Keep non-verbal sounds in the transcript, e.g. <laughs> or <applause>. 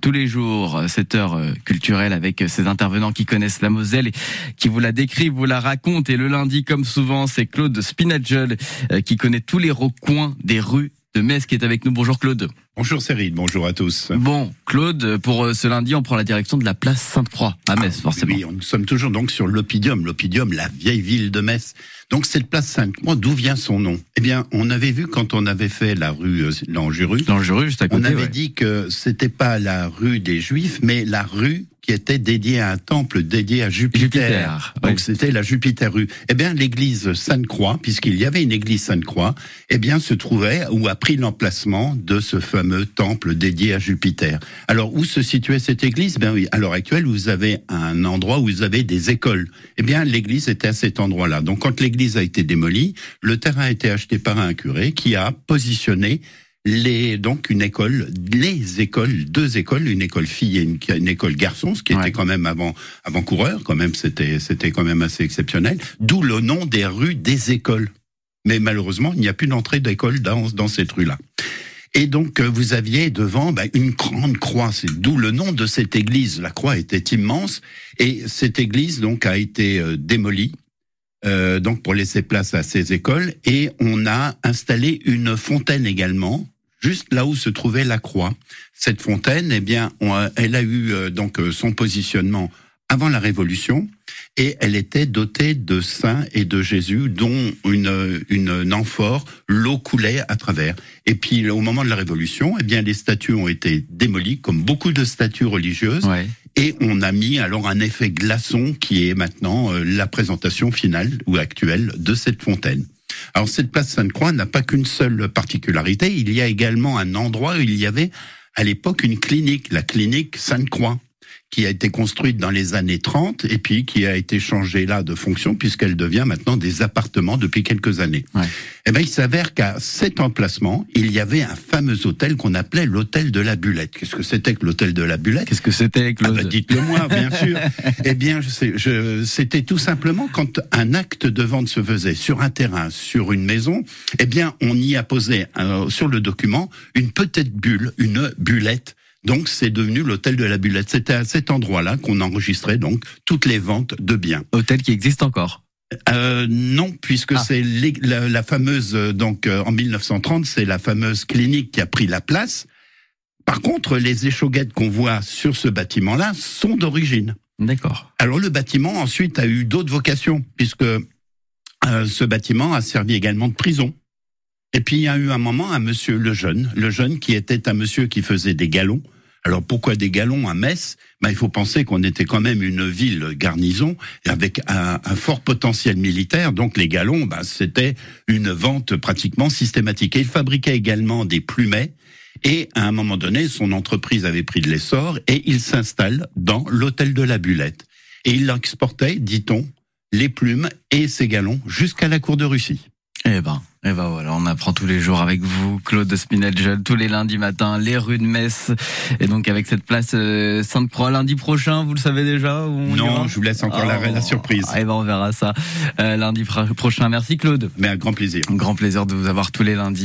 tous, les jours, cette heure culturelle avec ces intervenants qui connaissent la Moselle et qui vous la décrivent, vous la racontent. Et le lundi, comme souvent, c'est Claude Spinagel qui connaît tous les recoins des rues de Metz qui est avec nous. Bonjour Claude. Bonjour Cyril, bonjour à tous. Bon, Claude, pour euh, ce lundi, on prend la direction de la place Sainte-Croix à Metz, ah, forcément. Oui, nous sommes toujours donc sur l'Opidium, l'Opidium, la vieille ville de Metz. Donc cette place Sainte-Croix, d'où vient son nom? Eh bien, on avait vu quand on avait fait la rue euh, Languru, Languru, juste à côté, on avait dit que c'était pas la rue des Juifs, mais la rue qui était dédiée à un temple dédié à Jupiter. Donc c'était la Jupiter rue. Eh bien, l'église Sainte-Croix, puisqu'il y avait une église Sainte-Croix, eh bien, se trouvait ou a pris l'emplacement de ce fameux temple dédié à Jupiter. Alors, où se situait cette église? Ben oui, à l'heure actuelle, vous avez un endroit où vous avez des écoles. Eh bien, l'église était à cet endroit-là. Donc, quand l'église a été démolie, le terrain a été acheté par un curé qui a positionné les donc une école, les écoles, deux écoles, une école fille et une, école garçon, ce qui était quand même avant avant coureur, quand même c'était c'était quand même assez exceptionnel. D'où le nom des rues des écoles. Mais malheureusement, il n'y a plus d'entrée d'école dans dans cette rue-là. Et donc euh, vous aviez devant bah, une grande croix, c'est d'où le nom de cette église. La croix était immense et cette église donc a été euh, démolie. Euh, donc pour laisser place à ces écoles et on a installé une fontaine également juste là où se trouvait la croix. Cette fontaine, eh bien, elle a eu donc son positionnement avant la Révolution, et elle était dotée de saints et de Jésus, dont une, une amphore, l'eau coulait à travers. Et puis au moment de la Révolution, eh bien les statues ont été démolies, comme beaucoup de statues religieuses, et on a mis alors un effet glaçon qui est maintenant euh, la présentation finale ou actuelle de cette fontaine. Alors cette place Sainte-Croix n'a pas qu'une seule particularité, il y a également un endroit où il y avait à l'époque une clinique, la clinique Sainte-Croix qui a été construite dans les années 30 et puis qui a été changée là de fonction puisqu'elle devient maintenant des appartements depuis quelques années. Ouais. Eh ben, il s'avère qu'à cet emplacement, il y avait un fameux hôtel qu'on appelait l'hôtel de la Bulette. Qu'est-ce que c'était que l'hôtel de la Bulette? Qu'est-ce que c'était ah ben, Dites-le moi, bien sûr. <laughs> eh bien, je je, c'était tout simplement quand un acte de vente se faisait sur un terrain, sur une maison, eh bien, on y a posé euh, sur le document une petite bulle, une bulette donc c'est devenu l'hôtel de la Bulette. C'était à cet endroit-là qu'on enregistrait donc toutes les ventes de biens. Hôtel qui existe encore. Euh, non, puisque ah. c'est la, fameuse euh, donc euh, en 1930, c'est la fameuse clinique qui a pris la place. Par contre, les échauguettes qu'on voit sur ce bâtiment-là sont d'origine. D'accord. Alors le bâtiment ensuite a eu d'autres vocations, puisque ce bâtiment a servi également de prison. Et puis il y a eu un moment un monsieur le jeune, le jeune qui était un monsieur qui faisait des galons. Alors pourquoi des galons à Metz? Ben, Il faut penser qu'on était quand même une ville garnison avec un, fort potentiel militaire. Donc les galons, ben, c'était une vente pratiquement systématique. Et il fabriquait également des plumets. Et à un moment donné, son entreprise avait pris de l'essor et il s'installe dans l'hôtel de la Bulette. Et il exportait, dit-on, les plumes et ses galons jusqu'à la cour de Russie. Eh ben, eh ben voilà, on apprend tous les jours avec vous, Claude Spinel, tous les lundis matins, les rues de Metz. Et donc avec cette place euh, Sainte-Croix lundi prochain, vous le savez déjà Non, je vous laisse encore la, la, surprise. Eh ben on verra ça euh, lundi prochain. Merci Claude. Mais un grand plaisir. Un grand plaisir de vous avoir tous les lundis.